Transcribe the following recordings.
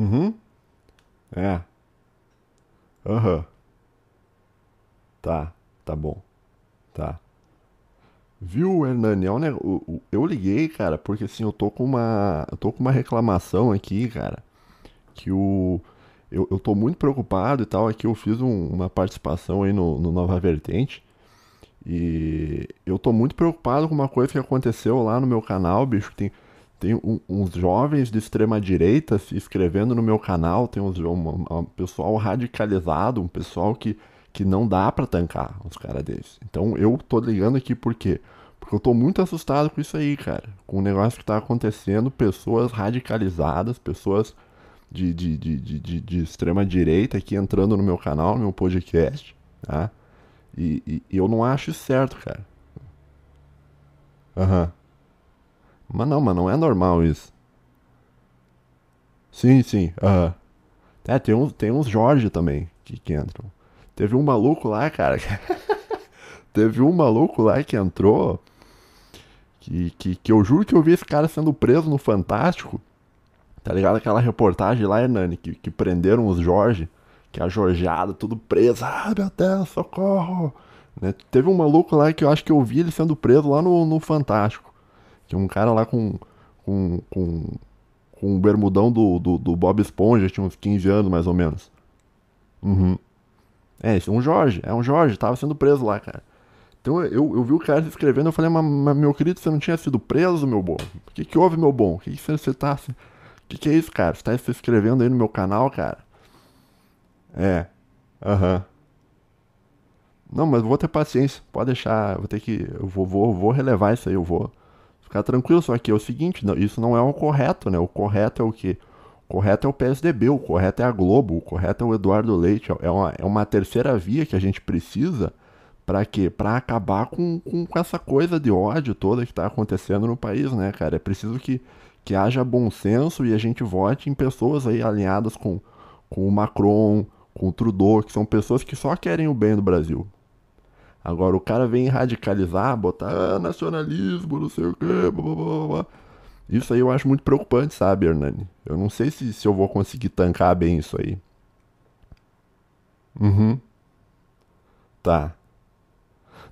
Uhum. É. Aham. Tá, tá bom. Tá. Viu, Hernani? É um neg- o- Eu liguei, cara, porque assim, eu tô com uma. Eu tô com uma reclamação aqui, cara. Que o. Eu, eu tô muito preocupado e tal. Aqui eu fiz um- uma participação aí no, no Nova Vertente. E eu tô muito preocupado com uma coisa que aconteceu lá no meu canal, bicho. Tem, tem um- uns jovens de extrema direita se inscrevendo no meu canal. Tem uns, um, um pessoal radicalizado, um pessoal que, que não dá pra tancar uns caras desses. Então eu tô ligando aqui por quê? Porque eu tô muito assustado com isso aí, cara. Com o negócio que tá acontecendo, pessoas radicalizadas, pessoas de, de, de, de, de, extrema direita aqui entrando no meu canal, no meu podcast, tá? E, e- e eu não acho certo, cara. Aham. Mas não, mas não é normal isso. Sim, sim. Aham. É, tem uns, tem uns Jorge também que, que entram. Teve um maluco lá, cara. Teve um maluco lá que entrou. Que, que, que eu juro que eu vi esse cara sendo preso no Fantástico. Tá ligado? Aquela reportagem lá, Hernani, que, que prenderam os Jorge. Que a Jorgeada, tudo preso. Ah, meu Deus, socorro. Né? Teve um maluco lá que eu acho que eu vi ele sendo preso lá no, no Fantástico. Que um cara lá com. com. com, com um bermudão do, do, do Bob Esponja, tinha uns 15 anos mais ou menos. Uhum. É, esse é um Jorge, é um Jorge, tava sendo preso lá, cara. Então eu, eu vi o cara se inscrevendo, eu falei, mas, mas, meu querido, você não tinha sido preso, meu bom? O que que houve, meu bom? O que que você, tá... O que que é isso, cara? Você tá se inscrevendo aí no meu canal, cara? É, aham. Não, mas vou ter paciência, pode deixar, vou ter que... Eu vou, vou, vou relevar isso aí, eu vou ficar tranquilo, só que é o seguinte, não- isso não é o correto, né? O correto é o quê? O correto é o PSDB, o correto é a Globo, o correto é o Eduardo Leite. É uma, é uma terceira via que a gente precisa para quê? Para acabar com, com, com essa coisa de ódio toda que está acontecendo no país, né, cara? É preciso que, que haja bom senso e a gente vote em pessoas aí alinhadas com, com o Macron, com o Trudeau, que são pessoas que só querem o bem do Brasil. Agora o cara vem radicalizar, botar ah, nacionalismo, não sei o quê, blá, blá, blá. Isso aí eu acho muito preocupante, sabe, Hernani? Eu não sei se, se eu vou conseguir tancar bem isso aí. Uhum, tá.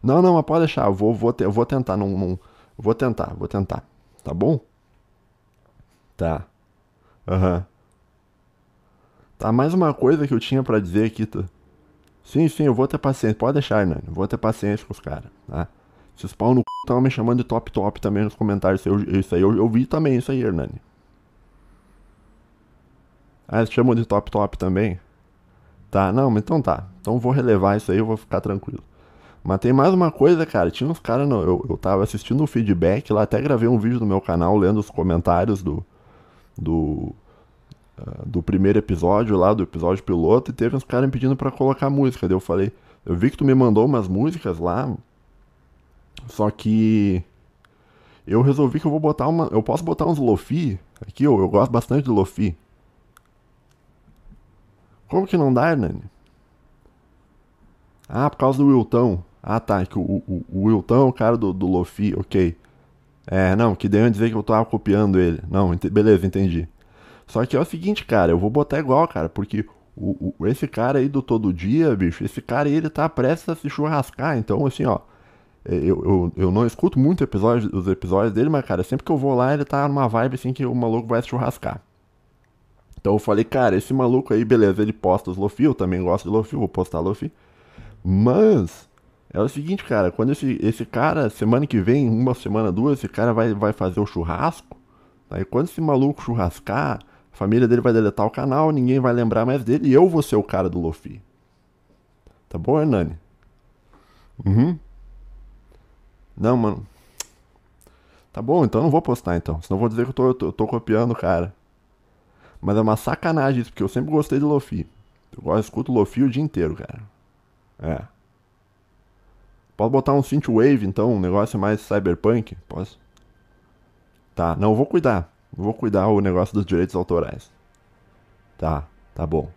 Não, não, mas pode deixar, eu vou, vou, te- eu vou tentar, não, não, vou tentar, vou tentar, tá bom? Tá, aham. Tá, mais uma coisa que eu tinha pra dizer aqui, tá? Sim, sim, eu vou ter paciência, pode deixar, Hernani, vou ter paciência com os caras, tá? Esses pau no c... estavam me chamando de top top também nos comentários, isso eu, isso aí eu, eu vi também, isso aí, Hernani. Ah, eles chamam de top top também? Tá, não, mas então tá. Então vou relevar isso aí, eu vou ficar tranquilo. Mas tem mais uma coisa, cara. Tinha uns caras. Eu, eu tava assistindo o feedback lá, até gravei um vídeo no meu canal lendo os comentários do, do, do primeiro episódio lá, do episódio piloto, e teve uns caras me pedindo pra colocar música. Daí eu falei, eu vi que tu me mandou umas músicas lá, só que eu resolvi que eu vou botar uma. Eu posso botar uns Lofi aqui, eu, eu gosto bastante de Lofi. Como que não dá, Hernani? Ah, por causa do Wilton. Ah, tá. Que o, o, o é o cara do, do Lofi, ok. É, não, que daí eu ia dizer que eu tava copiando ele. Não, ente- beleza, entendi. Só que é o seguinte, cara, eu vou botar igual, cara, porque o, o- esse cara aí do todo dia, bicho, esse cara aí, ele tá prestes a se churrascar. Então, assim, ó, é, eu, eu, eu não escuto muito episódio, os episódios dele, mas, cara, sempre que eu vou lá, ele tá numa vibe assim que o maluco vai se churrascar. Então eu falei, cara, esse maluco aí, beleza, ele posta os Lofi, eu também gosto de Lofi, vou postar Lofi. Mas é o seguinte, cara, quando esse, esse cara, semana que vem, uma semana, duas, esse cara vai, vai fazer o churrasco. Aí quando esse maluco churrascar, a família dele vai deletar o canal, ninguém vai lembrar mais dele e eu vou ser o cara do Lofi. Tá bom, Hernani? Uhum. Não, mano. Tá bom, então não vou postar então. Senão vou dizer que eu tô, eu tô, copiando o cara. Mas é uma sacanagem isso, porque eu sempre gostei de Lofi. Eu gosto, escuto Lofi o dia inteiro, cara. É. Pode botar um synthwave, então, um negócio mais cyberpunk? Posso? Tá, não, vou cuidar. Vou cuidar o negócio dos direitos autorais. Tá, tá bom.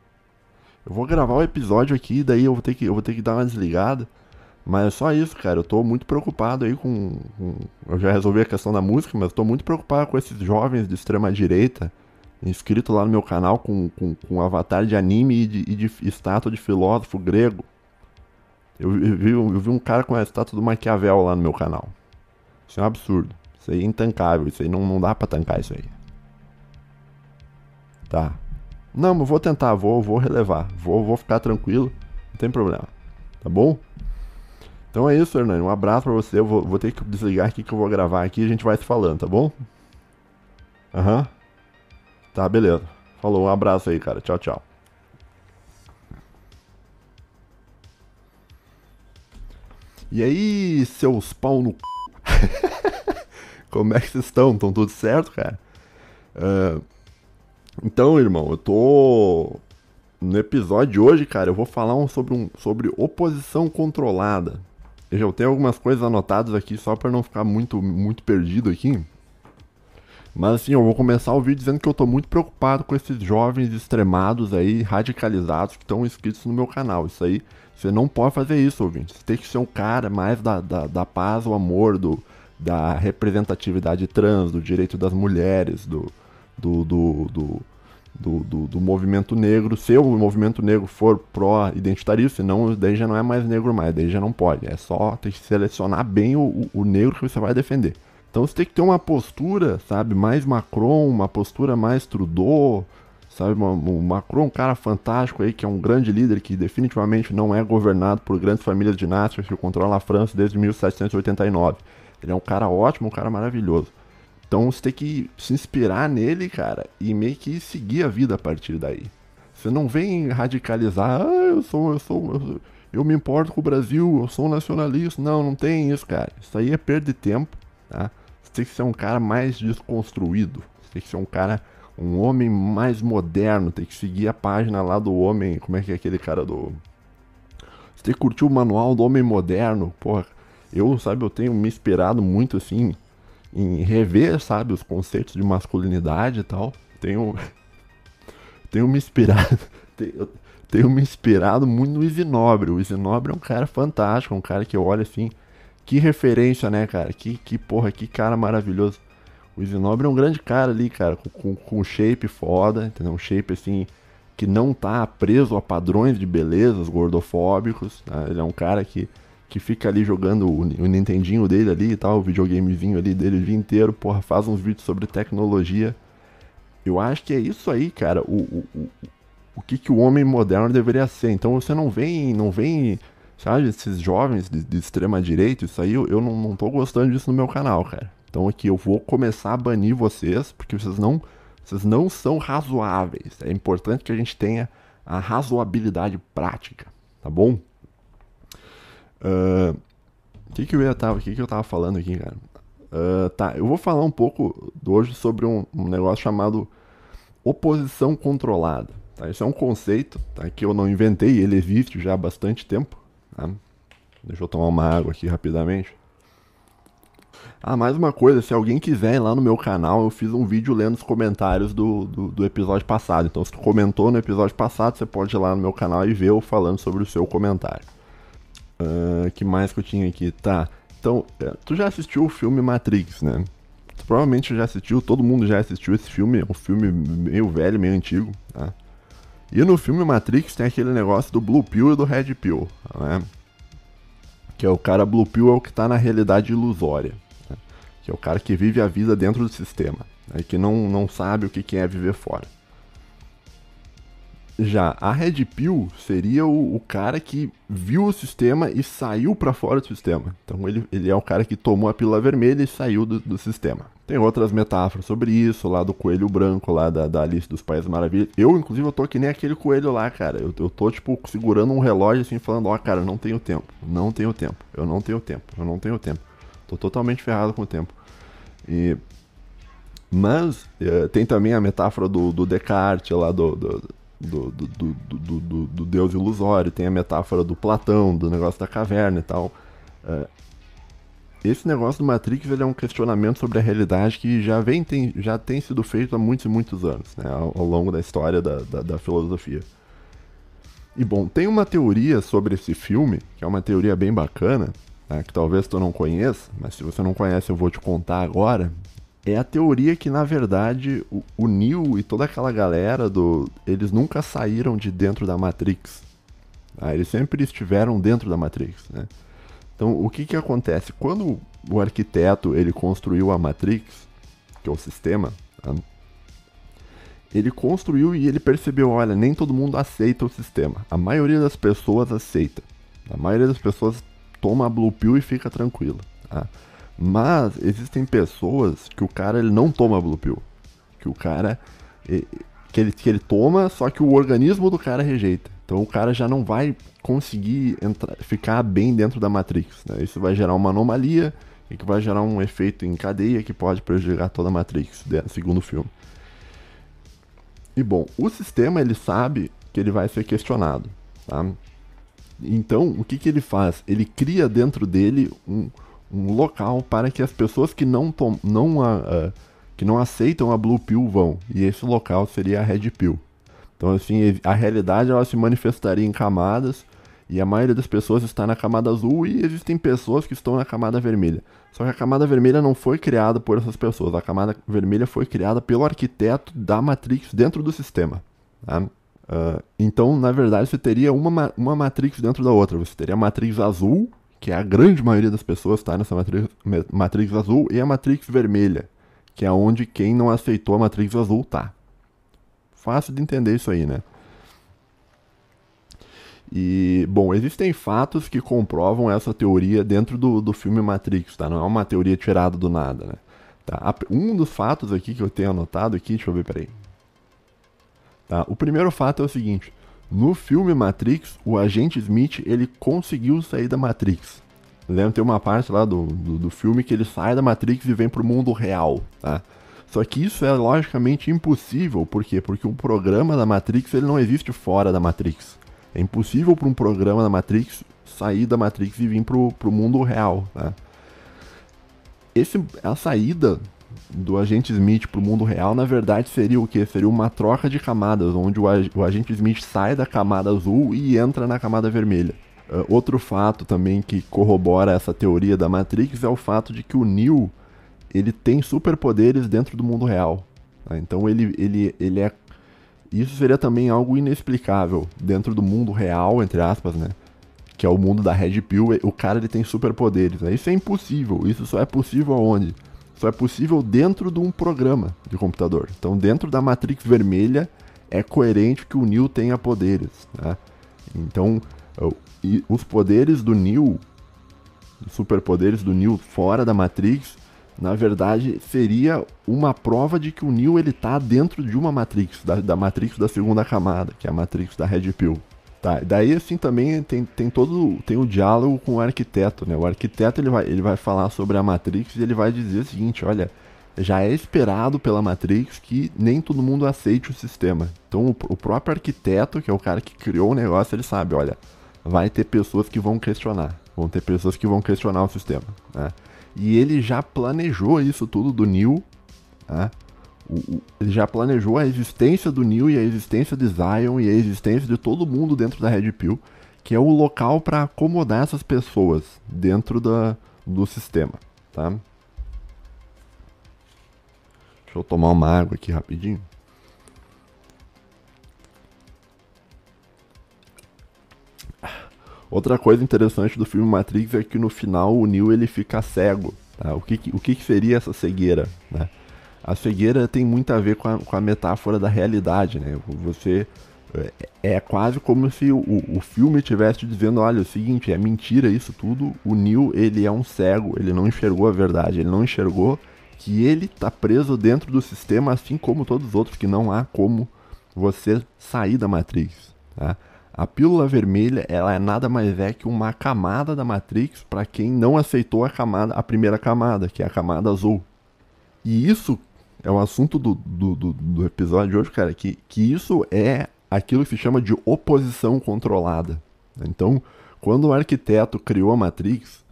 Eu vou gravar o episódio aqui, daí eu vou ter que, eu vou ter que dar uma desligada. Mas é só isso, cara. Eu tô muito preocupado aí com, com- Eu já resolvi a questão da música, mas tô muito preocupado com esses jovens de extrema direita inscrito lá no meu canal com, com, com avatar de anime e de, e de estátua de filósofo grego. Eu, eu, vi, eu vi um cara com a estátua do Maquiavel lá no meu canal. Isso é um absurdo. Isso aí é intancável. Isso aí não, não dá pra tancar isso aí. Tá. Não, mas vou tentar, vou, vou relevar. Vou, vou ficar tranquilo. Não tem problema. Tá bom? Então é isso, Hernani. Um abraço pra você. Eu vou, vou ter que desligar aqui que eu vou gravar aqui e a gente vai se falando, tá bom? Aham. Uhum. Tá, beleza. Falou, um abraço aí, cara. Tchau, tchau. E aí, seus pau no Como é que vocês estão? Estão tudo certo, cara? Uh, então, irmão, eu tô. No episódio de hoje, cara, eu vou falar um sobre, um, sobre oposição controlada. Eu já tenho algumas coisas anotadas aqui só para não ficar muito, muito perdido aqui. Mas assim, eu vou começar o vídeo dizendo que eu tô muito preocupado com esses jovens extremados aí, radicalizados, que estão inscritos no meu canal. Isso aí, você não pode fazer isso, ouvinte. Você tem que ser um cara mais da, da, da paz, o amor, do, da representatividade trans, do direito das mulheres, do, do, do, do do, movimento negro, se o movimento negro for pró-identitarista, senão daí já não é mais negro mais, daí já não pode. É só ter que selecionar bem o, o negro que você vai defender. Então você tem que ter uma postura, sabe, mais Macron, uma postura mais Trudeau, sabe, o Macron, um cara fantástico aí, que é um grande líder que definitivamente não é governado por grandes famílias dinásticas que controlam a França desde 1789. Ele é um cara ótimo, um cara maravilhoso. Então você tem que se inspirar nele, cara, e meio que seguir a vida a partir daí. Você não vem radicalizar, ah, eu sou, eu sou, eu, eu me importo com o Brasil, eu sou nacionalista. Não, não tem isso, cara. Isso aí é perda de tempo, tá? Você tem que ser um cara mais desconstruído. Você tem que ser um cara, um homem mais moderno. Tem que seguir a página lá do homem. Como é que é aquele cara do. Você tem que curtir o manual do homem moderno. Porra, eu, sabe, eu tenho me inspirado muito assim em rever, sabe, os conceitos de masculinidade e tal. Tenho. tenho me inspirado. Tenho, tenho me inspirado muito no Isinobre. O Isinobre é um cara fantástico, um cara que eu olho assim que referência, né, cara? Que, que porra, que cara maravilhoso. O Isinobre é um grande cara ali, cara, com, com, shape foda, entendeu? Um shape assim que não tá preso a padrões de belezas gordofóbicos. Tá? Ele é um cara que, que fica ali jogando o, o Nintendinho dele ali e tal, o videogamezinho ali dele o dia inteiro, porra, faz uns vídeos sobre tecnologia. Eu acho que é isso aí, cara, o, o, o, que, que o homem moderno deveria ser. Então você não vem, não vem sabe, esses jovens de, de extrema direita, isso aí eu, eu não, não tô gostando disso no meu canal, cara. Então aqui eu vou começar a banir vocês, porque vocês não, vocês não são razoáveis. É importante que a gente tenha a razoabilidade prática, tá bom? O uh, que que eu ia tava, que que eu tava falando aqui, cara? Uh, tá, eu vou falar um pouco hoje sobre um, um negócio chamado oposição controlada. Tá? Isso é um conceito tá? que eu não inventei, ele existe já há bastante tempo. Tá? Deixa eu tomar uma água aqui rapidamente. Ah, mais uma coisa, se alguém quiser ir lá no meu canal, eu fiz um vídeo lendo os comentários do, do, do, episódio passado. Então, se tu comentou no episódio passado, você pode ir lá no meu canal e ver eu falando sobre o seu comentário. Uh, que mais que eu tinha aqui? Tá. Então, é, tu já assistiu o filme Matrix, né? Tu provavelmente já assistiu, todo mundo já assistiu esse filme. É um filme meio velho, meio antigo, tá? E no filme Matrix tem aquele negócio do Blue Pill e do Red Pill, né? Que é o cara Blue Pill é o que está na realidade ilusória. Né? Que é o cara que vive a vida dentro do sistema. Né? Que não, não sabe o que é viver fora. Já a Red Pill seria o, o, cara que viu o sistema e saiu para fora do sistema. Então ele, ele é o cara que tomou a pílula vermelha e saiu do, do sistema. Tem outras metáforas sobre isso, lá do coelho branco, lá da, da Alice dos Países Maravilhas. Eu, inclusive, eu tô que nem aquele coelho lá, cara. Eu, eu tô, tipo, segurando um relógio assim, falando, ó, oh, cara, não tenho tempo, não tenho tempo, eu não tenho tempo, eu não tenho tempo. Tô totalmente ferrado com o tempo. E... Mas eh, tem também a metáfora do, do Descartes lá, do, do do, do, do, do, do deus ilusório, tem a metáfora do Platão, do negócio da caverna e tal. Uh, esse negócio do Matrix ele é um questionamento sobre a realidade que já, vem, tem, já tem sido feito há muitos e muitos anos, né, ao, ao longo da história da, da, da, filosofia. E bom, tem uma teoria sobre esse filme, que é uma teoria bem bacana, né, que talvez tu não conheça, mas se você não conhece eu vou te contar agora, é a teoria que, na verdade, o, o Neo e toda aquela galera do. Eles nunca saíram de dentro da Matrix. Ah, eles sempre estiveram dentro da Matrix, né? Então, o que que acontece? Quando o arquiteto ele construiu a Matrix, que é o sistema, tá? ele construiu e ele percebeu, olha, nem todo mundo aceita o sistema. A maioria das pessoas aceita. A maioria das pessoas toma a Blue Pill e fica tranquila. Tá? Mas existem pessoas que o cara ele não toma Blue Pill. Que o cara. Que ele, que ele toma, só que o organismo do cara rejeita. Então o cara já não vai conseguir entrar, ficar bem dentro da Matrix. Né? Isso vai gerar uma anomalia e que vai gerar um efeito em cadeia que pode prejudicar toda a Matrix, segundo o filme. E bom, o sistema ele sabe que ele vai ser questionado. Tá? Então, o que, que ele faz? Ele cria dentro dele um, um local para que as pessoas que não, tom, não, a, a, que não aceitam a Blue Pill vão. E esse local seria a Red Pill. Então, assim, a realidade ela se manifestaria em camadas e a maioria das pessoas está na camada azul e existem pessoas que estão na camada vermelha. Só que a camada vermelha não foi criada por essas pessoas. A camada vermelha foi criada pelo arquiteto da Matrix dentro do sistema. Tá? Uh, então, na verdade, você teria uma, uma Matrix dentro da outra. Você teria a Matrix azul, que é a grande maioria das pessoas está nessa matrix, matrix azul, e a Matrix vermelha, que é onde quem não aceitou a Matrix azul tá. Fácil de entender isso aí, né? E, bom, existem fatos que comprovam essa teoria dentro do, do filme Matrix, tá? Não é uma teoria tirada do nada, né? Tá? Um dos fatos aqui que eu tenho anotado aqui, deixa eu ver, peraí. Tá? O primeiro fato é o seguinte: no filme Matrix, o agente Smith ele conseguiu sair da Matrix. Lembra, tem uma parte lá do, do, do, filme que ele sai da Matrix e vem pro mundo real, tá? Só que isso é logicamente impossível, por quê? Porque um programa da Matrix ele não existe fora da Matrix. É impossível para um programa da Matrix sair da Matrix e vir pro, pro mundo real, tá? Esse, a saída do agente Smith para o mundo real, na verdade, seria o que? Seria uma troca de camadas, onde o, ag o, agente Smith sai da camada azul e entra na camada vermelha. Uh, outro fato também que corrobora essa teoria da Matrix é o fato de que o Neo ele tem superpoderes dentro do mundo real. Tá? Então ele, ele, ele é. Isso seria também algo inexplicável dentro do mundo real, entre aspas, né? Que é o mundo da Red Pill. O cara ele tem superpoderes. Né? Isso é impossível. Isso só é possível aonde? Só é possível dentro de um programa de computador. Então, dentro da matrix vermelha, é coerente que o Neo tenha poderes. Né? Então, os poderes do Neo, os superpoderes do Neo fora da Matrix, na verdade, seria uma prova de que o Neo ele tá dentro de uma Matrix, da, da Matrix da segunda camada, que é a Matrix da Red Pill. Tá, daí assim também tem, tem todo tem o diálogo com o arquiteto, né? O arquiteto ele vai, ele vai falar sobre a Matrix e ele vai dizer o seguinte, olha, já é esperado pela Matrix que nem todo mundo aceite o sistema. Então o, o próprio arquiteto, que é o cara que criou o negócio, ele sabe, olha, vai ter pessoas que vão questionar, vão ter pessoas que vão questionar o sistema, né? E ele já planejou isso tudo do Neil, né? Ele já planejou a existência do Neo e a existência de Zion e a existência de todo mundo dentro da Red Pill, que é o local para acomodar essas pessoas dentro da, do sistema, tá? Deixa eu tomar uma água aqui rapidinho. Outra coisa interessante do filme Matrix é que no final o Neo ele fica cego. Tá? O, que, o que seria essa cegueira? Né? A cegueira tem muito a ver com a, com a metáfora da realidade, né? Você é, é quase como se o, o filme estivesse dizendo, olha, é o seguinte, é mentira isso tudo, o Neil, ele é um cego, ele não enxergou a verdade, ele não enxergou que ele está preso dentro do sistema, assim como todos os outros, que não há como você sair da Matrix, tá? A pílula vermelha, ela é nada mais é que uma camada da Matrix para quem não aceitou a camada, a primeira camada, que é a camada azul. E isso é o assunto do, do, do, do, episódio de hoje, cara, que, que isso é aquilo que se chama de oposição controlada. Então, quando o arquiteto criou a Matrix,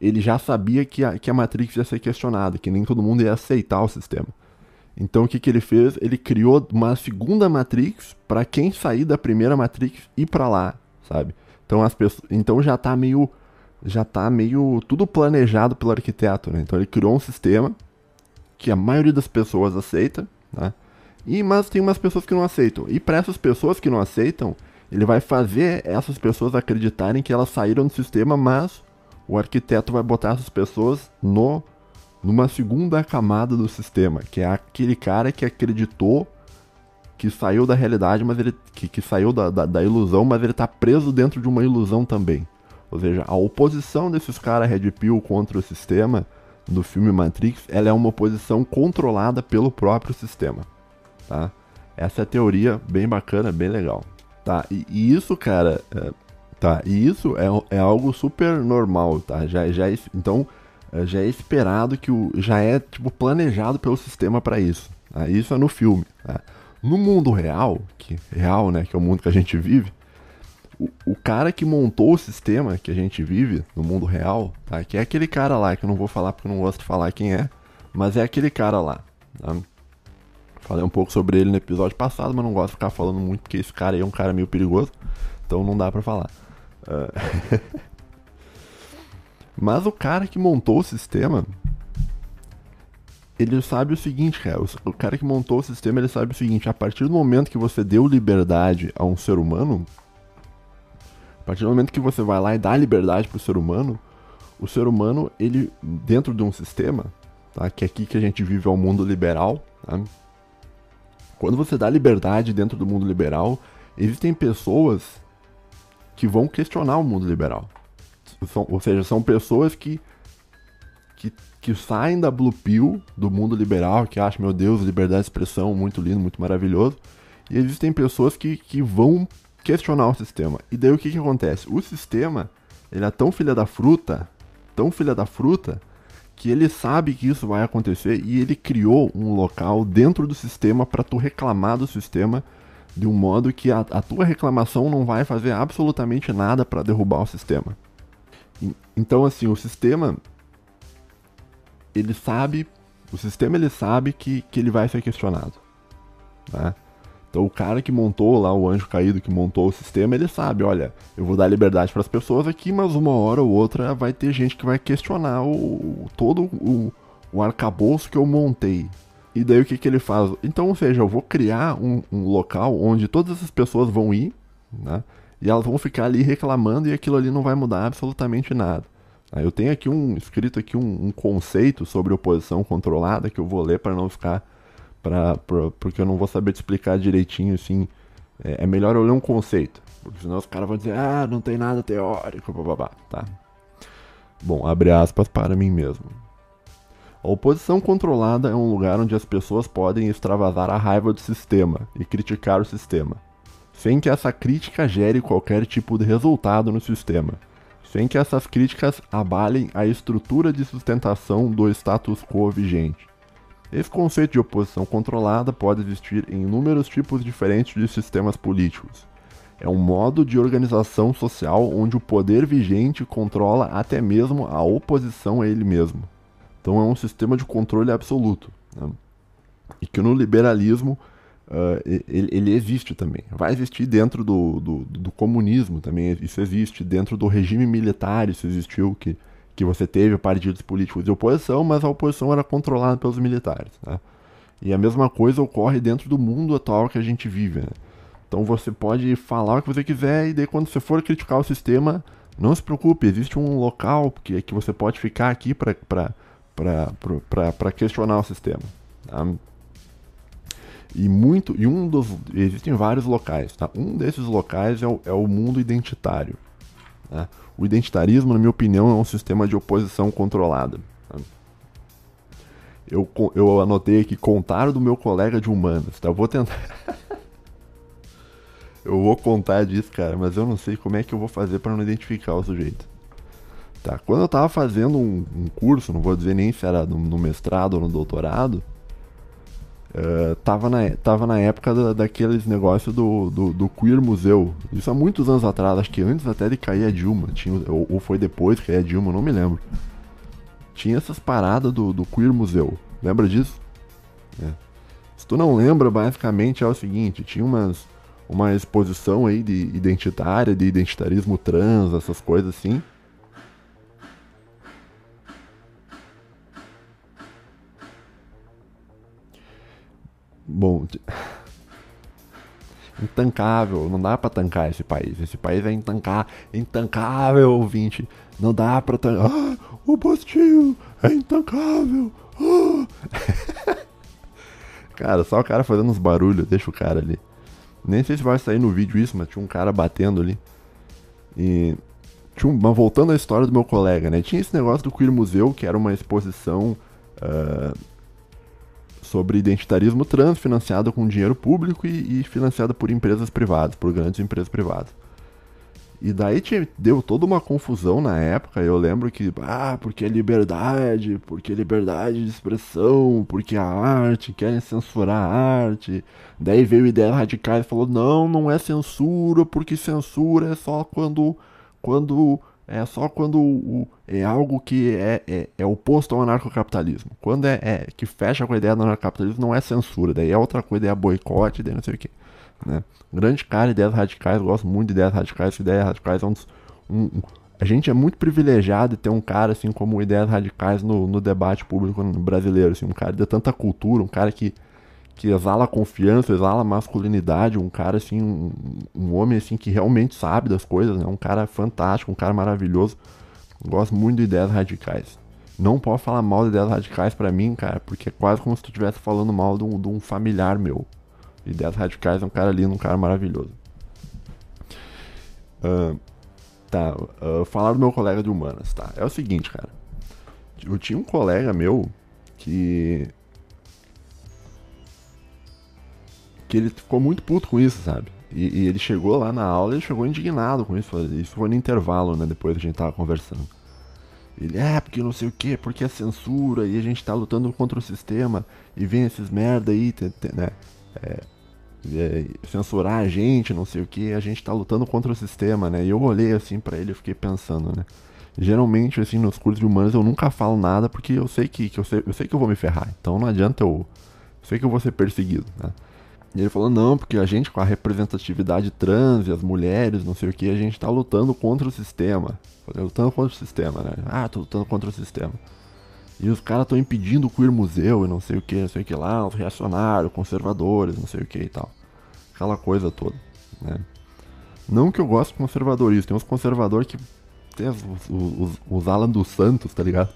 ele já sabia que a, que a Matrix ia ser questionada, que nem todo mundo ia aceitar o sistema. Então, o que, que ele fez? Ele criou uma segunda Matrix para quem sair da primeira Matrix ir para lá, sabe? Então, as pessoas, então já tá meio já tá meio tudo planejado pelo arquiteto, né? Então ele criou um sistema que a maioria das pessoas aceita, né? E, mas tem umas pessoas que não aceitam. E para essas pessoas que não aceitam, ele vai fazer essas pessoas acreditarem que elas saíram do sistema, mas o arquiteto vai botar essas pessoas no numa segunda camada do sistema, que é aquele cara que acreditou que saiu da realidade, mas ele que, que saiu da, da, da ilusão, mas ele está preso dentro de uma ilusão também. Ou seja, a oposição desses caras Red Pill contra o sistema do filme Matrix, ela é uma oposição controlada pelo próprio sistema, tá? Essa é a teoria bem bacana, bem legal, tá? E, e isso, cara, é, tá? E isso é, é algo super normal, tá? Já, já é, então é, já é esperado que o já é tipo planejado pelo sistema para isso. Tá? Isso é no filme. Tá? No mundo real, que real, né, que é o mundo que a gente vive, o, o, cara que montou o sistema que a gente vive no mundo real, tá? Que é aquele cara lá, que eu não vou falar porque eu não gosto de falar quem é, mas é aquele cara lá. Tá? Falei um pouco sobre ele no episódio passado, mas não gosto de ficar falando muito porque esse cara aí é um cara meio perigoso, então não dá pra falar. Uh... mas o cara que montou o sistema, ele sabe o seguinte, cara. O cara que montou o sistema, ele sabe o seguinte: a partir do momento que você deu liberdade a um ser humano, partir do momento que você vai lá e dá liberdade pro ser humano, o ser humano, ele, dentro de um sistema, tá? Que é aqui que a gente vive é o mundo liberal, tá? Quando você dá liberdade dentro do mundo liberal, existem pessoas que vão questionar o mundo liberal. São, ou seja, são pessoas que, que que saem da Blue Pill, do mundo liberal, que acham, meu Deus, liberdade de expressão, muito lindo, muito maravilhoso. E existem pessoas que, que vão questionar o sistema. E daí o que, que acontece? O sistema, ele é tão filha da fruta, tão filha da fruta, que ele sabe que isso vai acontecer e ele criou um local dentro do sistema para tu reclamar do sistema de um modo que a, a tua reclamação não vai fazer absolutamente nada para derrubar o sistema. E, então, assim, o sistema ele sabe, o sistema ele sabe que, que ele vai ser questionado. Né? Então o cara que montou lá, o anjo caído que montou o sistema, ele sabe, olha, eu vou dar liberdade para as pessoas aqui, mas uma hora ou outra vai ter gente que vai questionar o, todo o, o arcabouço que eu montei. E daí o que, que ele faz? Então, ou seja, eu vou criar um, um local onde todas essas pessoas vão ir, né? E elas vão ficar ali reclamando e aquilo ali não vai mudar absolutamente nada. Eu tenho aqui um escrito aqui um, um conceito sobre oposição controlada que eu vou ler para não ficar pra, pra, porque eu não vou saber te explicar direitinho assim. É, é, melhor eu ler um conceito, porque senão os caras vão dizer ah não tem nada teórico, babá, tá? Bom, abre aspas para mim mesmo. A oposição controlada é um lugar onde as pessoas podem extravasar a raiva do sistema e criticar o sistema, sem que essa crítica gere qualquer tipo de resultado no sistema sem que essas críticas abalem a estrutura de sustentação do status quo vigente. Esse conceito de oposição controlada pode existir em inúmeros tipos diferentes de sistemas políticos. É um modo de organização social onde o poder vigente controla até mesmo a oposição a ele mesmo. Então é um sistema de controle absoluto. Né? E que no liberalismo Uh, ele, ele, existe também. Vai existir dentro do, do, do, comunismo também, isso existe. Dentro do regime militar, isso existiu, que, que você teve partidos políticos de oposição, mas a oposição era controlada pelos militares. Né? E a mesma coisa ocorre dentro do mundo atual que a gente vive. Né? Então você pode falar o que você quiser, e daí quando você for criticar o sistema, não se preocupe, existe um local que, que você pode ficar aqui para questionar o sistema. Tá? E muito. E um dos. Existem vários locais, tá? Um desses locais é o, é o mundo identitário. Né? O identitarismo, na minha opinião, é um sistema de oposição controlada. Eu, eu anotei aqui contar do meu colega de humanas, tá? Eu vou tentar. eu vou contar disso, cara, mas eu não sei como é que eu vou fazer para não identificar o sujeito. Tá, quando eu tava fazendo um, um curso, não vou dizer nem se era no, no mestrado ou no doutorado, Uh, tava, na, tava na época da, daqueles negócios do, do, do, Queer Museu. Isso há muitos anos atrás, acho que antes até de cair a Dilma. Tinha, ou, ou foi depois que cair a Dilma, não me lembro. Tinha essas paradas do, do Queer Museu. Lembra disso? É. Se tu não lembra, basicamente é o seguinte: tinha umas, uma exposição aí de identitária, de identitarismo trans, essas coisas assim. Bom, intancável, não dá para tancar esse país. Esse país é intancar, intancável, ouvinte. Não dá pra tancar. Ah, o Bostil é intancável. Ah. cara, só o cara fazendo uns barulhos, deixa o cara ali. Nem sei se vai sair no vídeo isso, mas tinha um cara batendo ali. E. Tinha um, mas voltando à história do meu colega, né? Tinha esse negócio do Queer Museu, que era uma exposição uh, sobre identitarismo trans, financiada com dinheiro público e, e financiada por empresas privadas, por grandes empresas privadas. E daí tinha, deu toda uma confusão na época. Eu lembro que, ah, porque é liberdade, porque é liberdade de expressão, porque a arte, querem censurar a arte. Daí veio ideias radicais e falou: não, não é censura, porque censura é só quando. quando é só quando o, é algo que é, é, é oposto ao anarcocapitalismo. Quando é, é que fecha com a ideia do anarcocapitalismo, não é censura, daí é outra coisa, daí é boicote, daí não sei o que. Né? Grande cara, ideias radicais, gosto muito de ideias radicais, ideias radicais é um dos. Um, um, a gente é muito privilegiado de ter um cara assim como ideias radicais no, no debate público brasileiro, assim, um cara de tanta cultura, um cara que, que exala confiança, exala masculinidade, um cara assim, um, um homem assim que realmente sabe das coisas, né? Um cara fantástico, um cara maravilhoso. Gosto muito de ideias radicais. Não pode falar mal de ideias radicais para mim, cara, porque é quase como se tu estivesse falando mal de um, de um familiar meu. Ideias Radicais é um cara lindo, um cara maravilhoso. Uh, tá, uh, falar do meu colega de humanas, tá? É o seguinte, cara. Eu tinha um colega meu que. Que ele ficou muito puto com isso, sabe? E, e ele chegou lá na aula e chegou indignado com isso. Isso foi no intervalo, né? Depois a gente tava conversando. Ele, é, porque não sei o que, porque é censura e a gente tá lutando contra o sistema e vem esses merda aí, né? É, é, censurar a gente, não sei o que, a gente tá lutando contra o sistema, né? E eu olhei assim para ele e fiquei pensando, né? Geralmente, assim, nos cursos de humanos eu nunca falo nada porque eu sei que, que eu, sei, eu sei que eu vou me ferrar. Então não adianta eu. eu sei que eu vou ser perseguido, né? E ele falou, não, porque a gente com a representatividade trans e as mulheres, não sei o que, a gente tá lutando contra o sistema. Falei, lutando contra o sistema, né? Ah, tô lutando contra o sistema. E os caras estão impedindo o queer museu e não sei o que, não sei o que lá, os reacionários, conservadores, não sei o que e tal. Aquela coisa toda, né? Não que eu gosto de conservadorismo, tem uns conservadores que tem os, os, os Alan dos Santos, tá ligado?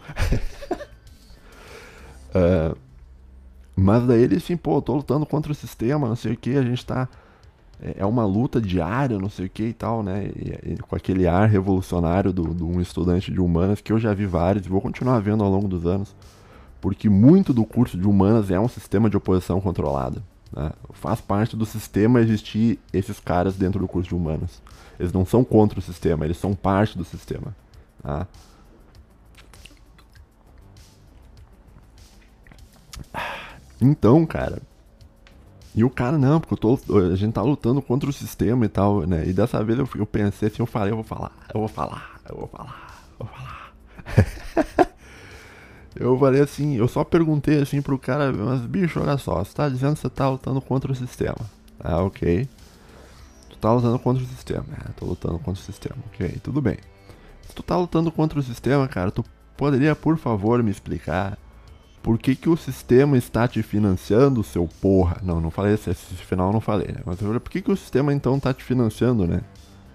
é, mas daí ele assim, pô, tô lutando contra o sistema, não sei o que, a gente tá é, é uma luta diária, não sei o que e tal, né? E, e, com aquele ar revolucionário do, um estudante de humanas, que eu já vi vários e vou continuar vendo ao longo dos anos, porque muito do curso de humanas é um sistema de oposição controlado. Né? Faz parte do sistema existir esses caras dentro do curso de humanas. Eles não são contra o sistema, eles são parte do sistema. Tá? Então, cara, e o cara, não, porque eu tô, a gente tá lutando contra o sistema e tal, né? E dessa vez eu, eu pensei assim, eu falei, eu vou falar, eu vou falar, eu vou falar, eu vou falar. eu falei assim, eu só perguntei assim pro cara, mas bicho, olha só, você tá dizendo que você tá lutando contra o sistema. Ah, ok. Tu tá lutando contra o sistema. É, tô lutando contra o sistema, ok, tudo bem. Se tu tá lutando contra o sistema, cara, tu poderia, por favor, me explicar por que, que o sistema está te financiando, seu porra? Não, não falei esse, esse final não falei, né? Mas por que, que o sistema então está te financiando, né?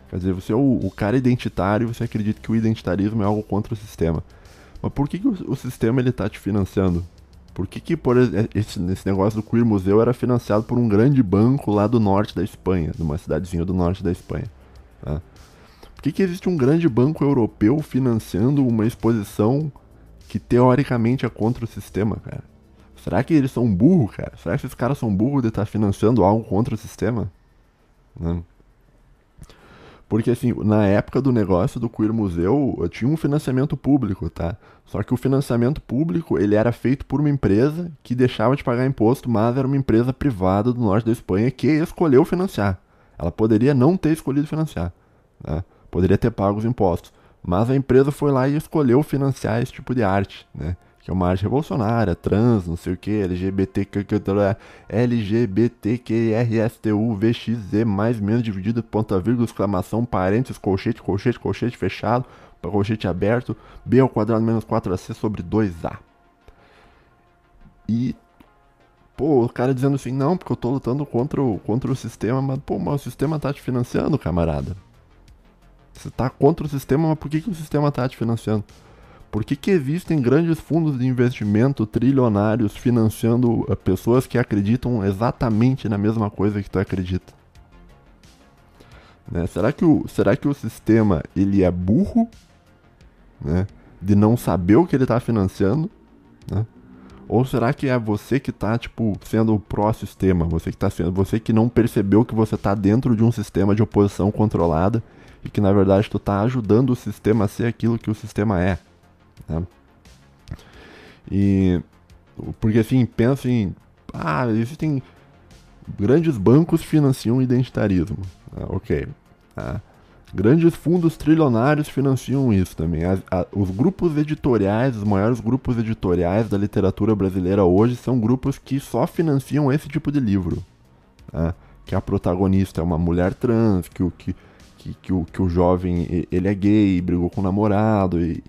Quer dizer, você é o, o, cara identitário, você acredita que o identitarismo é algo contra o sistema. Mas por que, que o, o sistema ele tá te financiando? Por que, que por esse, esse negócio do Queer Museu era financiado por um grande banco lá do norte da Espanha, de uma cidadezinha do norte da Espanha? Tá? Por que, que existe um grande banco europeu financiando uma exposição que teoricamente é contra o sistema, cara. Será que eles são burros, cara? Será que esses caras são burros de estar financiando algo contra o sistema? Não. Porque assim, na época do negócio do Queer Museu, tinha um financiamento público, tá? Só que o financiamento público, ele era feito por uma empresa que deixava de pagar imposto, mas era uma empresa privada do norte da Espanha que escolheu financiar. Ela poderia não ter escolhido financiar, né? Poderia ter pago os impostos. Mas a empresa foi lá e escolheu financiar esse tipo de arte, né? Que é uma arte revolucionária, trans, não sei o que, LGBT, LGBTQRSTU, VXZ, mais menos dividido, ponta vírgula, exclamação, parênteses, colchete, colchete, colchete fechado, colchete aberto, B ao quadrado menos 4AC sobre 2A. E Pô, o cara dizendo assim, não, porque eu tô lutando contra o, contra o sistema, mas, pô, mas o sistema tá te financiando, camarada. Você tá contra o sistema, mas por que, que o sistema tá te financiando? Por que, que existem grandes fundos de investimento trilionários financiando uh, pessoas que acreditam exatamente na mesma coisa que tu acredita? Né? Será, que o, será que o sistema ele é burro né? de não saber o que ele está financiando? Né? Ou será que é você que está tipo, sendo o pró-sistema? Você que tá sendo, você que não percebeu que você está dentro de um sistema de oposição controlada e que na verdade tu está ajudando o sistema a ser aquilo que o sistema é. Né? E porque assim, pensa em. Ah, existem. Grandes bancos financiam identitarismo. Ah, ok. Ah, grandes fundos trilionários financiam isso também. As, a, os grupos editoriais, os maiores grupos editoriais da literatura brasileira hoje são grupos que só financiam esse tipo de livro. Ah, que a protagonista é uma mulher trans, que o, que, que, que, o, que o jovem ele é gay, brigou com o namorado. E,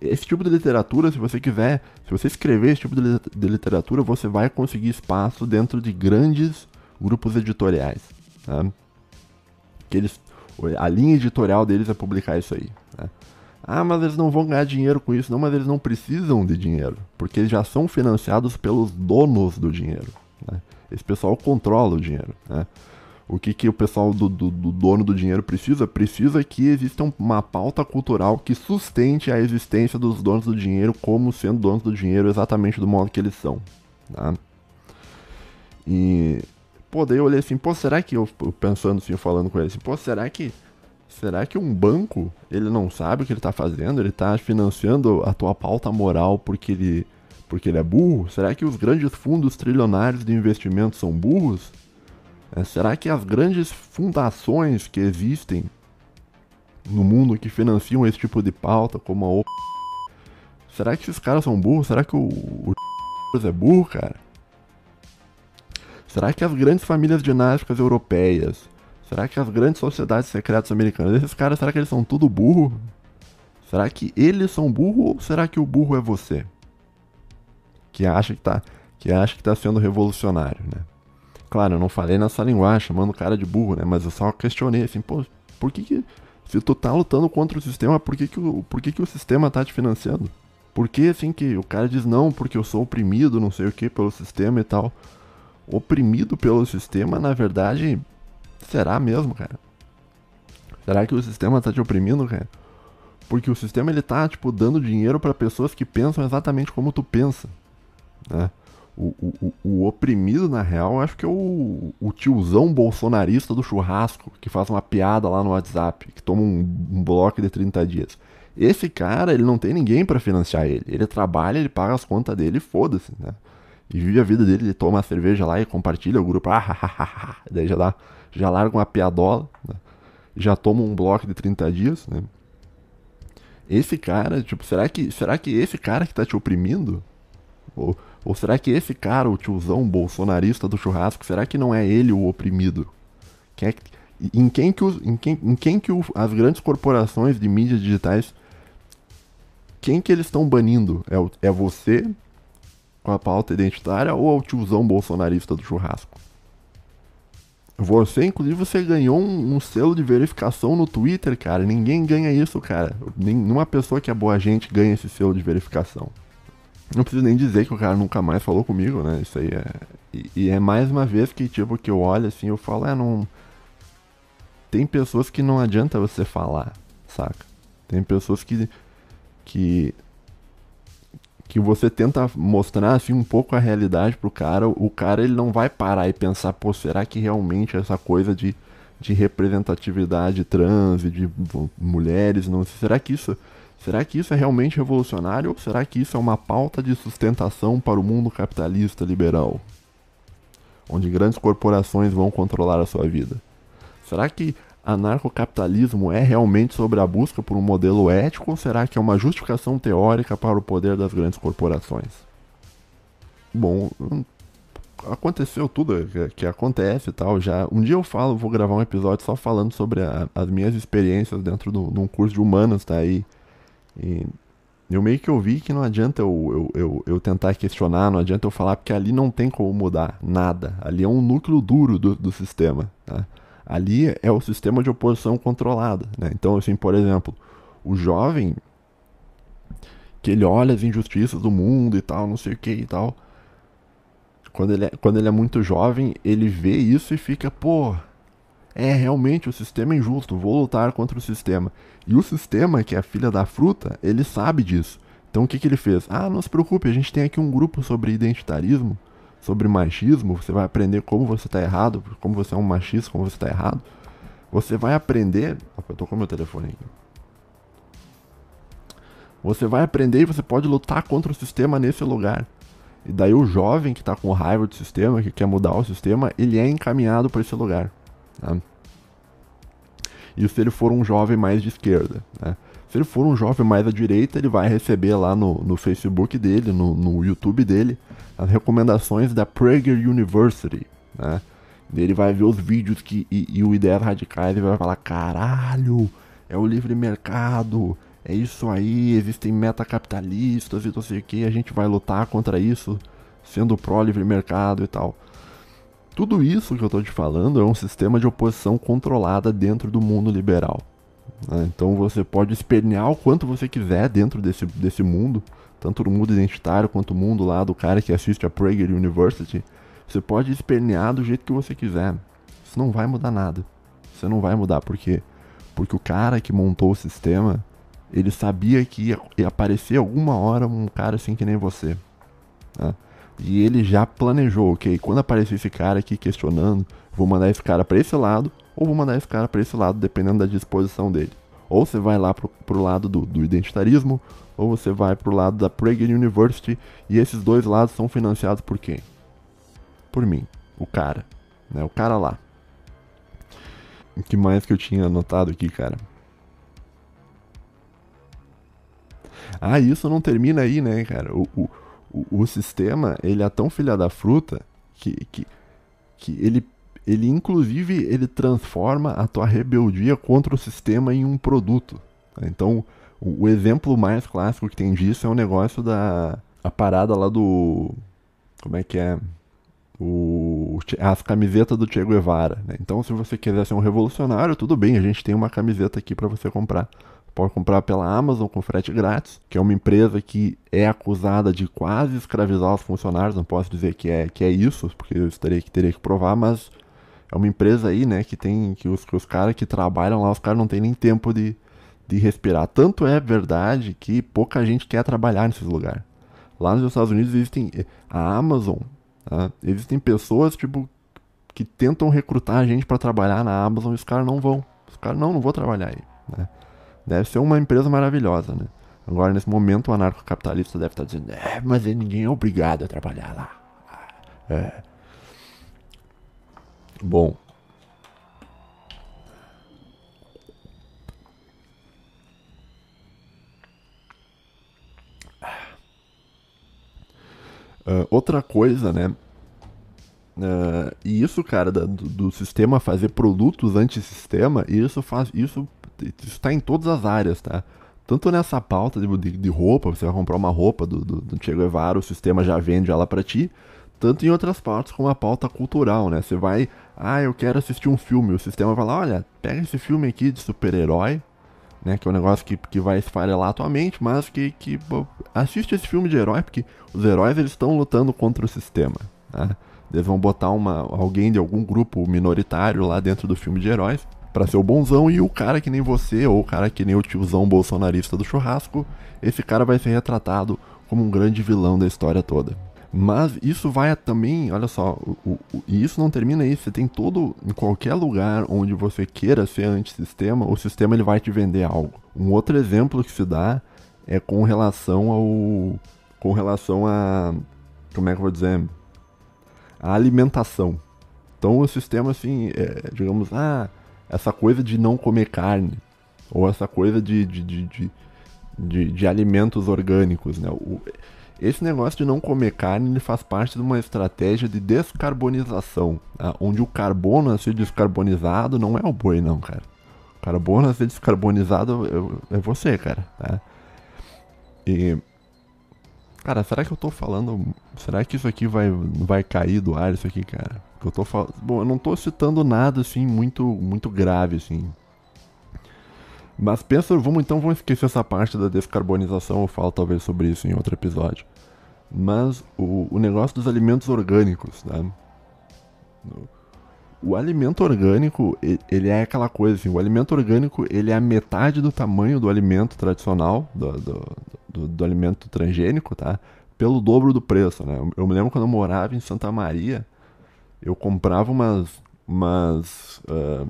esse tipo de literatura, se você quiser, se você escrever esse tipo de, literatura, você vai conseguir espaço dentro de grandes grupos editoriais. Tá? Que eles, a linha editorial deles é publicar isso aí. Tá? Ah, mas eles não vão ganhar dinheiro com isso. Não, mas eles não precisam de dinheiro, porque eles já são financiados pelos donos do dinheiro. Né? Esse pessoal controla o dinheiro. Né? O que, que o pessoal do, do, do, dono do dinheiro precisa? Precisa que exista uma pauta cultural que sustente a existência dos donos do dinheiro como sendo donos do dinheiro exatamente do modo que eles são. Tá? E, pô, daí eu olhei assim, pô, será que eu, pensando assim, falando com ele assim, pô, será que será que um banco, ele não sabe o que ele está fazendo? Ele está financiando a tua pauta moral porque ele, porque ele é burro? Será que os grandes fundos trilionários de investimento são burros? É, será que as grandes fundações que existem no mundo que financiam esse tipo de pauta, como a OP, será que esses caras são burros? Será que o, o é burro, cara? Será que as grandes famílias dinásticas europeias, será que as grandes sociedades secretas americanas, esses caras, será que eles são tudo burro? Será que eles são burro ou será que o burro é você? Que acha que tá, que acha que tá sendo revolucionário, né? Claro, eu não falei nessa linguagem, chamando o cara de burro, né? Mas eu só questionei assim, pô, por que que. Se tu tá lutando contra o sistema, por que que o, por que que o sistema tá te financiando? Por que assim que o cara diz não, porque eu sou oprimido, não sei o que, pelo sistema e tal. Oprimido pelo sistema, na verdade, será mesmo, cara? Será que o sistema tá te oprimindo, cara? Porque o sistema ele tá, tipo, dando dinheiro para pessoas que pensam exatamente como tu pensa, né? O, o, o, oprimido, na real, acho que é o, o, tiozão bolsonarista do churrasco, que faz uma piada lá no WhatsApp, que toma um, um bloco de 30 dias. Esse cara, ele não tem ninguém para financiar ele. Ele trabalha, ele paga as contas dele e foda-se, né? E vive a vida dele, ele toma uma cerveja lá e compartilha o grupo, ah, ah, ah, ah, daí já dá, já larga uma piadola, né? já toma um bloco de 30 dias, né? Esse cara, tipo, será que, será que esse cara que tá te oprimindo? Ou, ou será que esse cara, o tiozão bolsonarista do churrasco, será que não é ele o oprimido? Quem é que, em quem que, os, em quem, em quem que o, as grandes corporações de mídias digitais, quem que eles estão banindo? É, o, é você com a pauta identitária ou é o tiozão bolsonarista do churrasco? Você, inclusive, você ganhou um, um, selo de verificação no Twitter, cara. Ninguém ganha isso, cara. Nenhuma pessoa que é boa gente ganha esse selo de verificação. Não preciso nem dizer que o cara nunca mais falou comigo, né? Isso aí é. E, e, é mais uma vez que, tipo, que eu olho assim, eu falo, é, não. Tem pessoas que não adianta você falar, saca? Tem pessoas que. que. que você tenta mostrar assim um pouco a realidade pro cara, o cara ele não vai parar e pensar, pô, será que realmente essa coisa de, de representatividade trans e de mulheres, não será que isso Será que isso é realmente revolucionário ou será que isso é uma pauta de sustentação para o mundo capitalista liberal? Onde grandes corporações vão controlar a sua vida? Será que anarcocapitalismo é realmente sobre a busca por um modelo ético ou será que é uma justificação teórica para o poder das grandes corporações? Bom, hum, aconteceu tudo que, acontece e tal. Já um dia eu falo, vou gravar um episódio só falando sobre a, as minhas experiências dentro de um curso de humanas, tá aí e eu meio que ouvi que não adianta eu, eu, eu, eu, tentar questionar, não adianta eu falar, porque ali não tem como mudar nada. Ali é um núcleo duro do, do sistema. Tá? Ali é o sistema de oposição controlada. Né? Então, assim, por exemplo, o jovem que ele olha as injustiças do mundo e tal, não sei o que e tal. Quando ele, é, quando ele é muito jovem, ele vê isso e fica, pô, é realmente o sistema é injusto, vou lutar contra o sistema. E o sistema, que é a filha da fruta, ele sabe disso. Então o que, que ele fez? Ah, não se preocupe, a gente tem aqui um grupo sobre identitarismo, sobre machismo. Você vai aprender como você está errado, como você é um machista, como você está errado. Você vai aprender. Opa, eu tô com meu telefone aqui. Você vai aprender e você pode lutar contra o sistema nesse lugar. E daí o jovem que está com raiva do sistema, que quer mudar o sistema, ele é encaminhado para esse lugar. Né? E se ele for um jovem mais de esquerda, né? Se ele for um jovem mais à direita, ele vai receber lá no, no Facebook dele, no, no YouTube dele, as recomendações da Prager University, né? Ele vai ver os vídeos que, e, e o Ideias Radicais e vai falar, caralho, é o livre mercado, é isso aí, existem metacapitalistas e não sei o que, a gente vai lutar contra isso, sendo pró-livre mercado e tal. Tudo isso que eu estou te falando é um sistema de oposição controlada dentro do mundo liberal. Né? Então você pode espernear o quanto você quiser dentro desse, desse mundo, tanto no mundo identitário quanto o mundo lá do cara que assiste a Prager University. Você pode espernear do jeito que você quiser. Isso não vai mudar nada. Você não vai mudar, por quê? Porque o cara que montou o sistema, ele sabia que ia, ia aparecer alguma hora um cara assim que nem você. Né? E ele já planejou, ok, quando aparecer esse cara aqui questionando, vou mandar esse cara para esse lado, ou vou mandar esse cara para esse lado, dependendo da disposição dele. Ou você vai lá pro, pro lado do, do identitarismo, ou você vai pro lado da Prager University, e esses dois lados são financiados por quem? Por mim, o cara, né, o cara lá. O que mais que eu tinha anotado aqui, cara? Ah, isso não termina aí, né, cara? O, o, o, o sistema, ele é tão filha da fruta que, que, que ele, ele, inclusive, ele transforma a tua rebeldia contra o sistema em um produto. Tá? Então, o, o, exemplo mais clássico que tem disso é o negócio da a parada lá do... Como é que é? O, as camisetas do Che Guevara. Né? Então, se você quiser ser um revolucionário, tudo bem, a gente tem uma camiseta aqui para você comprar pode comprar pela Amazon com frete grátis, que é uma empresa que é acusada de quase escravizar os funcionários. Não posso dizer que é, que é isso, porque eu teria que, teria que provar, mas é uma empresa aí, né, que tem que os, que os caras que trabalham lá, os caras não têm nem tempo de, de respirar. Tanto é verdade que pouca gente quer trabalhar nesses lugares. Lá nos Estados Unidos existem a Amazon, tá? existem pessoas tipo que tentam recrutar a gente para trabalhar na Amazon e os caras não vão. Os caras não, não vou trabalhar aí, né? Deve ser uma empresa maravilhosa, né? Agora, nesse momento, o anarcocapitalista deve estar dizendo: é, mas ninguém é obrigado a trabalhar lá. É. Bom. Uh, outra coisa, né? Uh, e isso, cara, do, do, sistema fazer produtos antissistema, isso faz. Isso isso está em todas as áreas, tá? Tanto nessa pauta de, de, de, roupa, você vai comprar uma roupa do, do, do Che Guevara, o sistema já vende ela para ti, tanto em outras partes como a pauta cultural, né? Você vai, ah, eu quero assistir um filme, o sistema vai lá, olha, pega esse filme aqui de super-herói, né? Que é um negócio que, que vai esfarelar a tua mente, mas que, que assiste esse filme de herói, porque os heróis eles estão lutando contra o sistema, né? Eles vão botar uma, alguém de algum grupo minoritário lá dentro do filme de heróis para ser o bonzão e o cara que nem você ou o cara que nem o tiozão bolsonarista do churrasco, esse cara vai ser retratado como um grande vilão da história toda. Mas isso vai também, olha só, o, o, e isso não termina aí, você tem todo, em qualquer lugar onde você queira ser antissistema, o sistema ele vai te vender algo. Um outro exemplo que se dá é com relação ao, com relação a, como é que eu vou dizer, a alimentação. Então o sistema assim, é, digamos, ah, essa coisa de não comer carne, ou essa coisa de, de, de, de, de alimentos orgânicos. Né? O, esse negócio de não comer carne ele faz parte de uma estratégia de descarbonização, tá? onde o carbono a ser descarbonizado não é o boi, não, cara. O carbono a ser descarbonizado é, é você, cara. Tá? E. Cara, será que eu tô falando. Será que isso aqui vai, vai cair do ar, isso aqui, cara? Que eu tô falando. Bom, eu não tô citando nada assim muito, muito grave, assim. Mas pensa, vamos então vamos esquecer essa parte da descarbonização, eu falo talvez sobre isso em outro episódio. Mas o, o negócio dos alimentos orgânicos, né? O alimento orgânico, ele é aquela coisa assim, o alimento orgânico, ele é a metade do tamanho do alimento tradicional, do, do, do, do alimento transgênico, tá? Pelo dobro do preço, né? Eu me lembro quando eu morava em Santa Maria, eu comprava umas, umas, uh,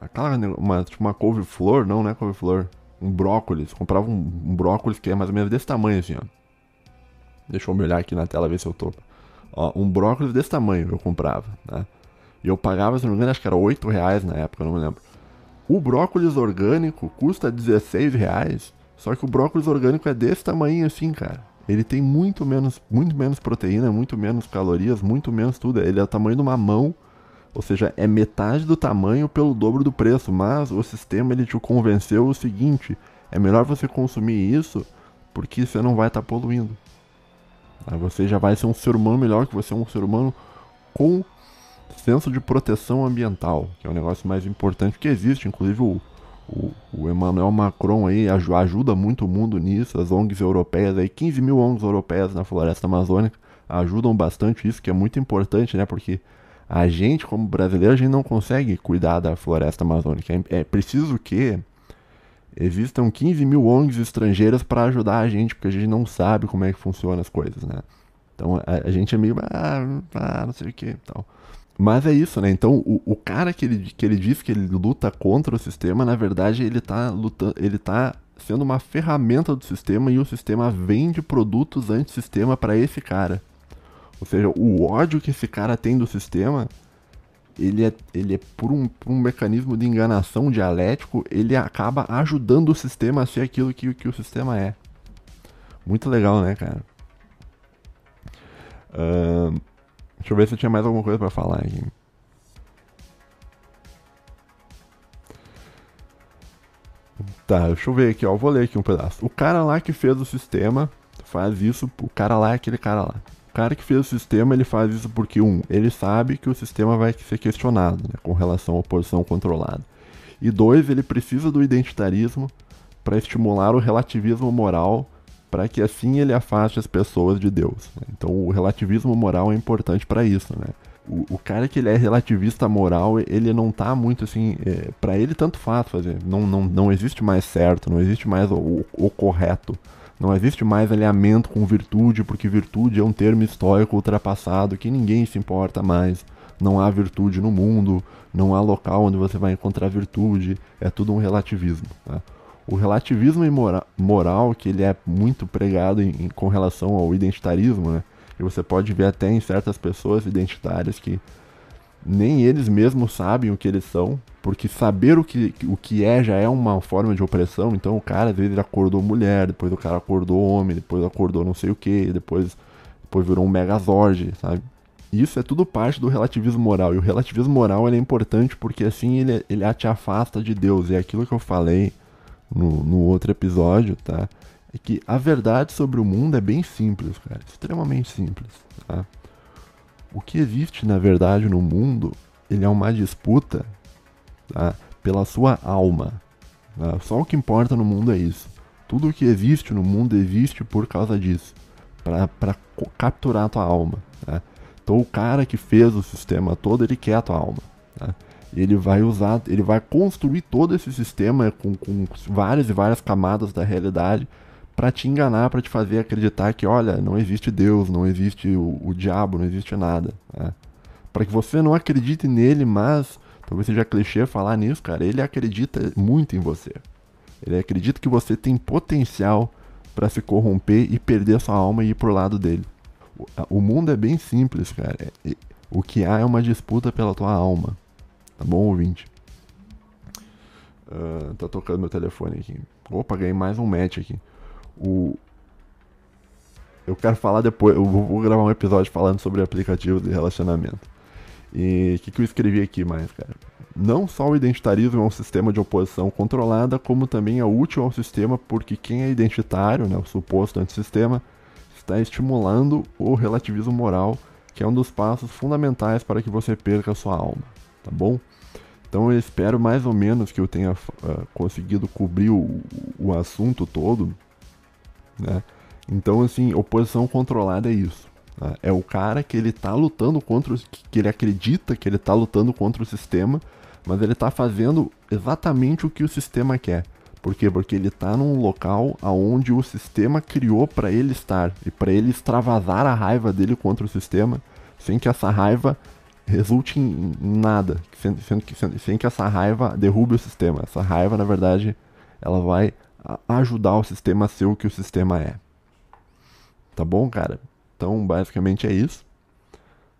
aquela, uma, tipo uma couve-flor, não, não é couve-flor, um brócolis, comprava um, um brócolis que é mais ou menos desse tamanho assim, ó. Deixa eu me olhar aqui na tela ver se eu tô. Ó, um brócolis desse tamanho eu comprava, né? E eu pagava, se não me engano, acho que era 8 reais na época, não me lembro. O brócolis orgânico custa 16 reais. Só que o brócolis orgânico é desse tamanho assim, cara. Ele tem muito menos, muito menos proteína, muito menos calorias, muito menos tudo. Ele é o tamanho de uma mão, ou seja, é metade do tamanho pelo dobro do preço. Mas o sistema ele te convenceu o seguinte: é melhor você consumir isso porque você não vai estar tá poluindo. Você já vai ser um ser humano melhor que você é um ser humano com senso de proteção ambiental, que é o negócio mais importante que existe. Inclusive o, o, o Emmanuel Macron aí ajuda muito o mundo nisso, as ONGs europeias aí, 15 mil ONGs europeias na floresta amazônica ajudam bastante isso, que é muito importante, né? Porque a gente, como brasileiro, a gente não consegue cuidar da floresta amazônica. É, é preciso que existam 15 mil ONGs estrangeiras para ajudar a gente, porque a gente não sabe como é que funcionam as coisas, né? Então a, a gente é meio, ah, ah não sei o que, tal. Mas é isso, né? Então, o, o cara que ele, que ele diz que ele luta contra o sistema, na verdade, ele tá lutando, ele tá sendo uma ferramenta do sistema e o sistema vende produtos anti-sistema para esse cara. Ou seja, o ódio que esse cara tem do sistema, ele é, ele é por, um, por um mecanismo de enganação dialético, ele acaba ajudando o sistema a ser aquilo que, que o sistema é. Muito legal, né, cara? Uh, Deixa eu ver se eu tinha mais alguma coisa para falar aqui. Tá, deixa eu ver aqui, ó. Vou ler aqui um pedaço. O cara lá que fez o sistema faz isso. O cara lá é aquele cara lá. O cara que fez o sistema, ele faz isso porque, um, ele sabe que o sistema vai ser questionado, né, com relação à posição controlada. E dois, ele precisa do identitarismo para estimular o relativismo moral para que assim ele afaste as pessoas de Deus. Né? Então o relativismo moral é importante para isso, né? O, o, cara que ele é relativista moral, ele não tá muito assim, é, para ele tanto faz fazer. Não, não, não existe mais certo, não existe mais o, o, o correto. Não existe mais alinhamento com virtude, porque virtude é um termo histórico ultrapassado que ninguém se importa mais. Não há virtude no mundo, não há local onde você vai encontrar virtude, é tudo um relativismo. Tá? O relativismo moral, que ele é muito pregado em, em, com relação ao identitarismo, né? E você pode ver até em certas pessoas identitárias que nem eles mesmos sabem o que eles são, porque saber o que, o que é já é uma forma de opressão. Então o cara às vezes acordou mulher, depois o cara acordou homem, depois acordou não sei o que, depois, depois virou um megazord, sabe? Isso é tudo parte do relativismo moral. E o relativismo moral é importante porque assim ele, ele te afasta de Deus. E é aquilo que eu falei no, no outro episódio, tá? É que a verdade sobre o mundo é bem simples, cara. Extremamente simples, tá? O que existe, na verdade, no mundo, ele é uma disputa tá? pela sua alma. Tá? Só o que importa no mundo é isso. Tudo o que existe no mundo existe por causa disso. para capturar a tua alma. Tá? Então o cara que fez o sistema todo, ele quer a tua alma. Tá? Ele vai usar, ele vai construir todo esse sistema com, com várias e várias camadas da realidade para te enganar, para te fazer acreditar que, olha, não existe Deus, não existe o, o diabo, não existe nada. Né? Para que você não acredite nele, mas talvez seja clichê falar nisso, cara. Ele acredita muito em você. Ele acredita que você tem potencial para se corromper e perder sua alma e ir pro lado dele. O, o mundo é bem simples, cara. O que há é uma disputa pela tua alma. Tá bom, ouvinte? Uh, tá tocando meu telefone aqui. Opa, ganhei mais um match aqui. O... Eu quero falar depois. Eu vou gravar um episódio falando sobre aplicativos de relacionamento. E o que, que eu escrevi aqui mais, cara? Não só o identitarismo é um sistema de oposição controlada, como também é útil ao sistema porque quem é identitário, né, o suposto antissistema, está estimulando o relativismo moral, que é um dos passos fundamentais para que você perca sua alma, tá bom? Então eu espero mais ou menos que eu tenha uh, conseguido cobrir o, o assunto todo, né? Então assim, oposição controlada é isso. Né? É o cara que ele tá lutando contra o, que ele acredita que ele tá lutando contra o sistema, mas ele tá fazendo exatamente o que o sistema quer. Por quê? Porque ele está num local aonde o sistema criou para ele estar e para ele extravasar a raiva dele contra o sistema, sem que essa raiva resulte em nada, sem, sem, sem, que essa raiva derrube o sistema. Essa raiva, na verdade, ela vai ajudar o sistema a ser o que o sistema é. Tá bom, cara? Então, basicamente é isso.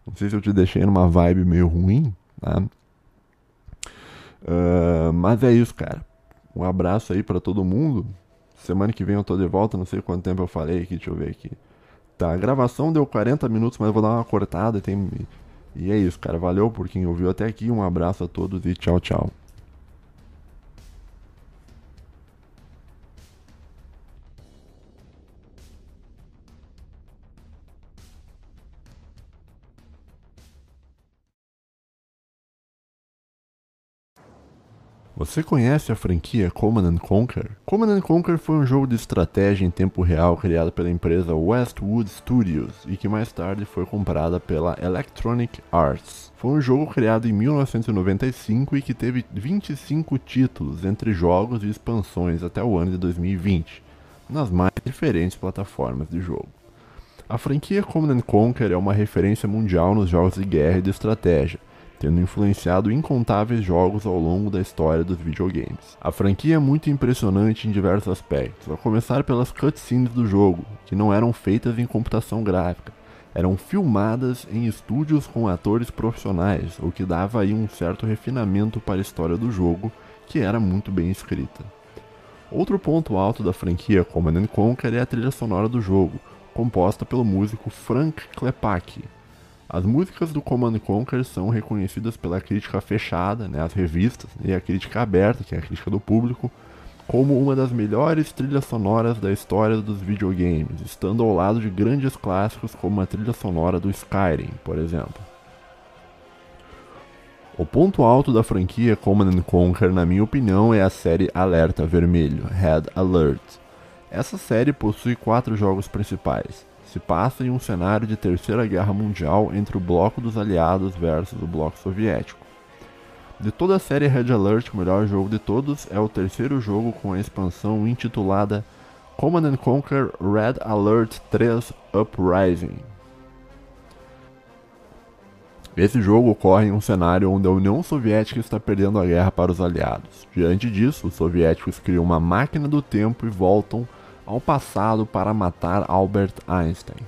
Não sei se eu te deixei numa vibe meio ruim, tá? Uh, mas é isso, cara. Um abraço aí para todo mundo. Semana que vem eu tô de volta, não sei quanto tempo eu falei aqui, deixa eu ver aqui. Tá, a gravação deu 40 minutos, mas eu vou dar uma cortada. Tem... E é isso, cara. Valeu por quem ouviu até aqui. Um abraço a todos e tchau, tchau. Você conhece a franquia Command Conquer? Command Conquer foi um jogo de estratégia em tempo real criado pela empresa Westwood Studios e que mais tarde foi comprada pela Electronic Arts. Foi um jogo criado em 1995 e que teve 25 títulos entre jogos e expansões até o ano de 2020, nas mais diferentes plataformas de jogo. A franquia Command Conquer é uma referência mundial nos jogos de guerra e de estratégia tendo influenciado incontáveis jogos ao longo da história dos videogames. A franquia é muito impressionante em diversos aspectos, a começar pelas cutscenes do jogo, que não eram feitas em computação gráfica, eram filmadas em estúdios com atores profissionais, o que dava aí um certo refinamento para a história do jogo, que era muito bem escrita. Outro ponto alto da franquia Command Conquer é a trilha sonora do jogo, composta pelo músico Frank Klepacki, as músicas do Command Conquer são reconhecidas pela crítica fechada, né, as revistas, e a crítica aberta, que é a crítica do público, como uma das melhores trilhas sonoras da história dos videogames, estando ao lado de grandes clássicos como a trilha sonora do Skyrim, por exemplo. O ponto alto da franquia Command Conquer, na minha opinião, é a série Alerta Vermelho, Red Alert. Essa série possui quatro jogos principais, se passa em um cenário de Terceira Guerra Mundial entre o bloco dos aliados versus o bloco soviético. De toda a série Red Alert, o melhor jogo de todos é o terceiro jogo com a expansão intitulada Command Conquer Red Alert 3 Uprising. Esse jogo ocorre em um cenário onde a União Soviética está perdendo a guerra para os aliados. Diante disso, os soviéticos criam uma máquina do tempo e voltam ao passado para matar Albert Einstein.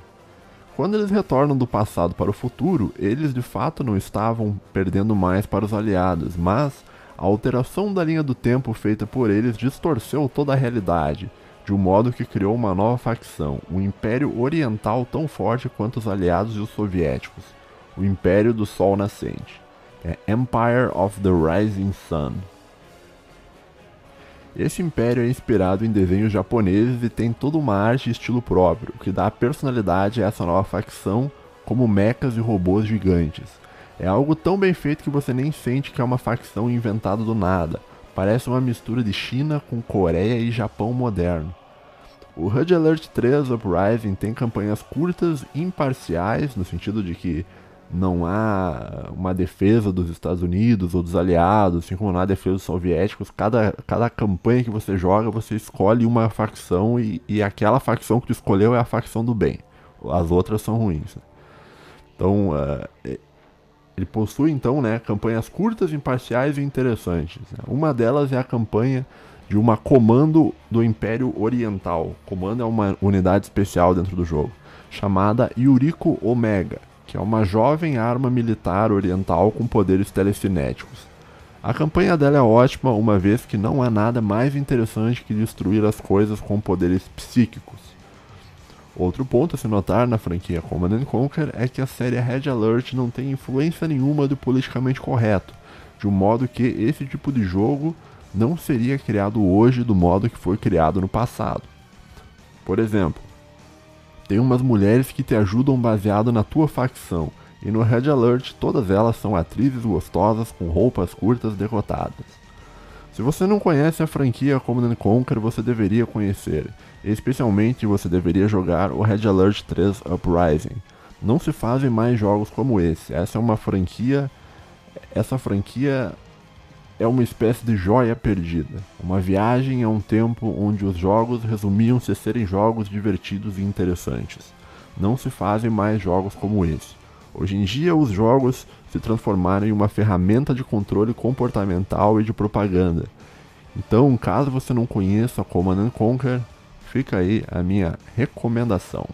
Quando eles retornam do passado para o futuro, eles de fato não estavam perdendo mais para os aliados, mas a alteração da linha do tempo feita por eles distorceu toda a realidade, de um modo que criou uma nova facção, o Império Oriental tão forte quanto os aliados e os soviéticos, o Império do Sol Nascente. É Empire of the Rising Sun. Esse império é inspirado em desenhos japoneses e tem toda uma arte e estilo próprio, o que dá personalidade a essa nova facção, como mechas e robôs gigantes. É algo tão bem feito que você nem sente que é uma facção inventada do nada. Parece uma mistura de China com Coreia e Japão moderno. O HUD Alert 3 Uprising tem campanhas curtas, imparciais, no sentido de que não há uma defesa dos Estados Unidos ou dos aliados, assim como não há defesa dos soviéticos. Cada, cada campanha que você joga, você escolhe uma facção e, e aquela facção que tu escolheu é a facção do bem. As outras são ruins. Então, uh, ele possui então né, campanhas curtas, imparciais e interessantes. Uma delas é a campanha de uma comando do Império Oriental. Comando é uma unidade especial dentro do jogo, chamada Yuriko Omega que é uma jovem arma militar oriental com poderes telecinéticos. A campanha dela é ótima, uma vez que não há nada mais interessante que destruir as coisas com poderes psíquicos. Outro ponto a se notar na franquia Command Conquer é que a série Red Alert não tem influência nenhuma do politicamente correto, de um modo que esse tipo de jogo não seria criado hoje do modo que foi criado no passado. Por exemplo, tem umas mulheres que te ajudam baseado na tua facção, e no Red Alert todas elas são atrizes gostosas com roupas curtas derrotadas. Se você não conhece a franquia Command Conquer, você deveria conhecer. Especialmente você deveria jogar o Red Alert 3 Uprising. Não se fazem mais jogos como esse. Essa é uma franquia. Essa franquia é uma espécie de joia perdida. Uma viagem a um tempo onde os jogos resumiam-se a serem jogos divertidos e interessantes. Não se fazem mais jogos como esse. Hoje em dia, os jogos se transformaram em uma ferramenta de controle comportamental e de propaganda. Então, caso você não conheça Command Conquer, fica aí a minha recomendação.